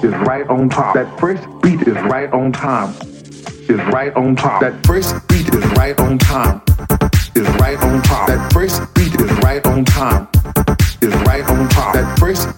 Is right on top. That first beat is right on time. Is right on top. That first beat is right on time. Is right on top. That first beat is right on time. Is right on top. That first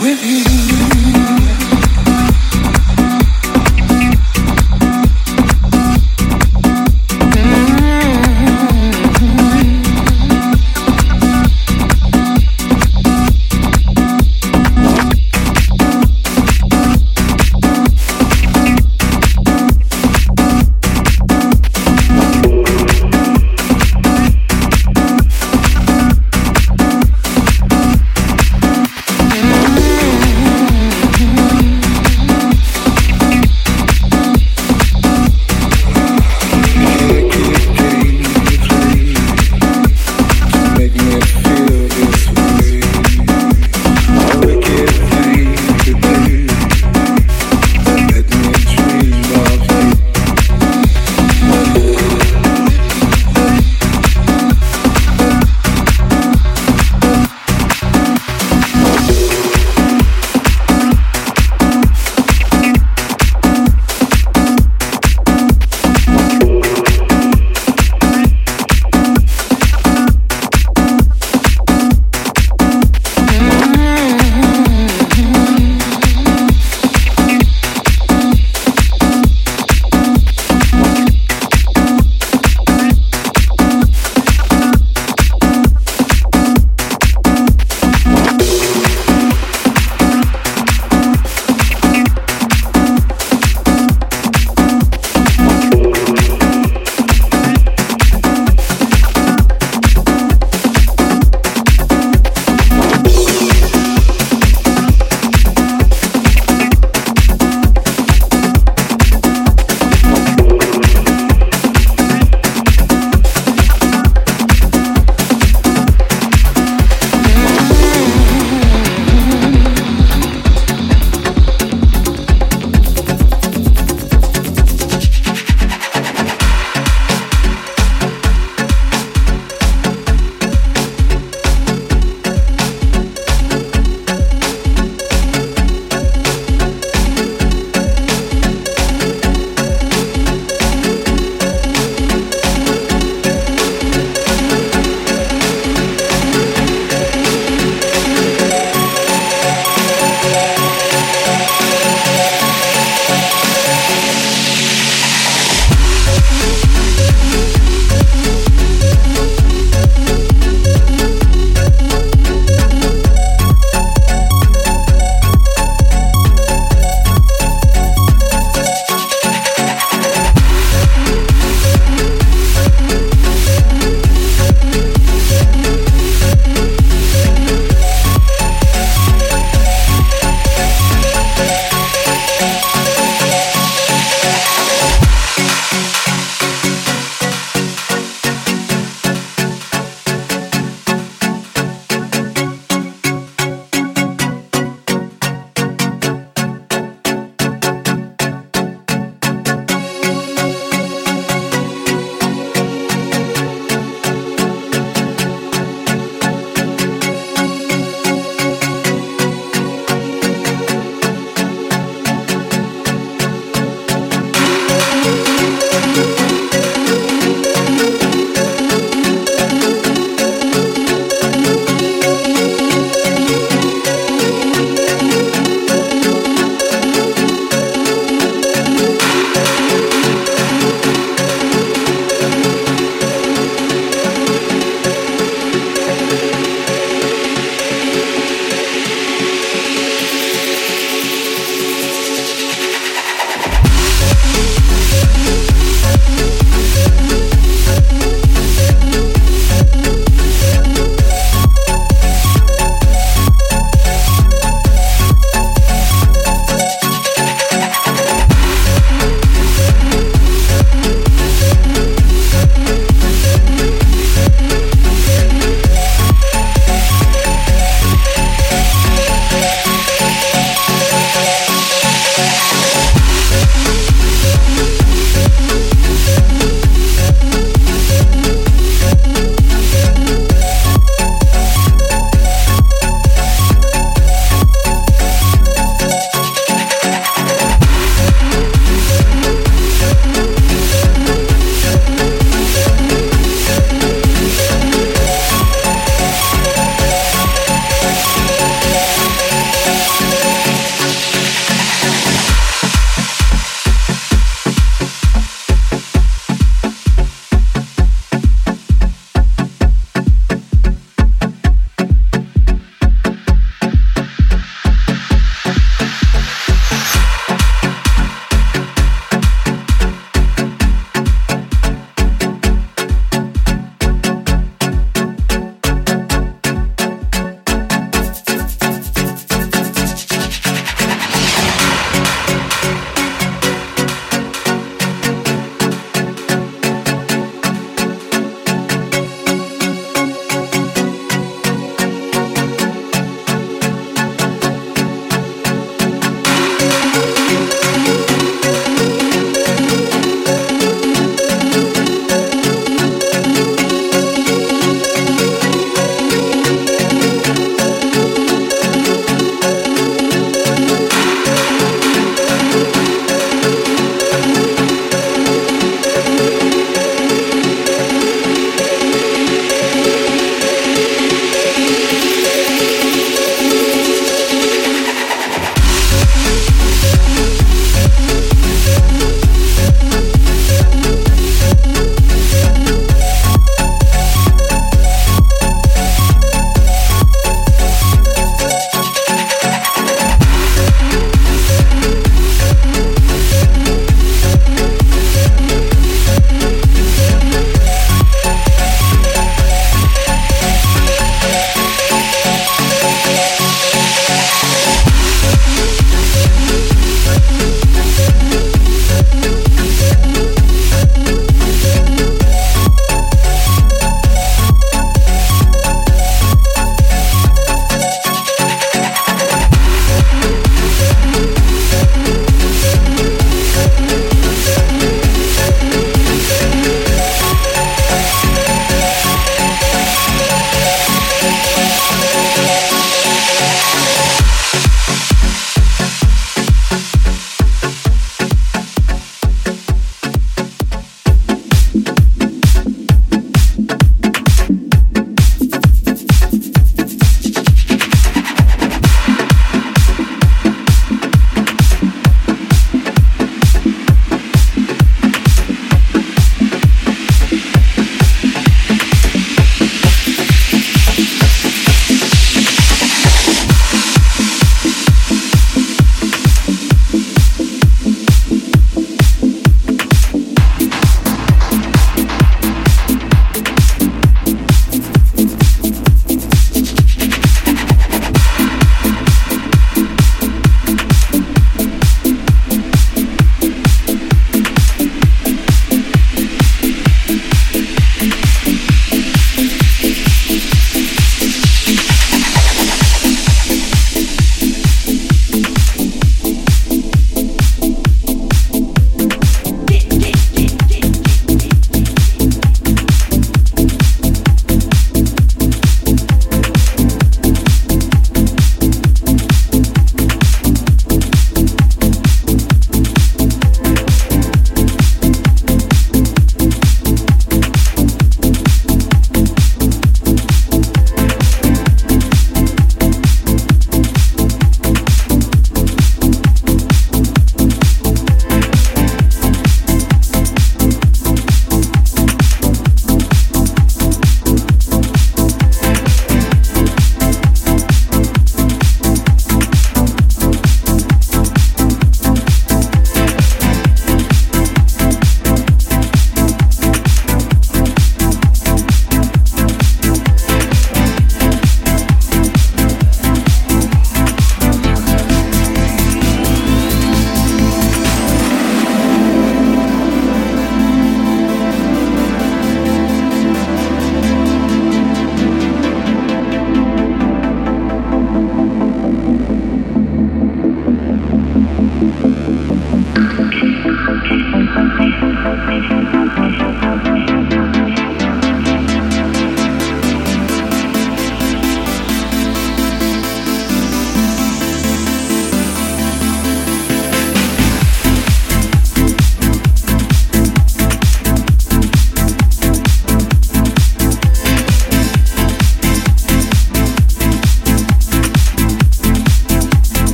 with you.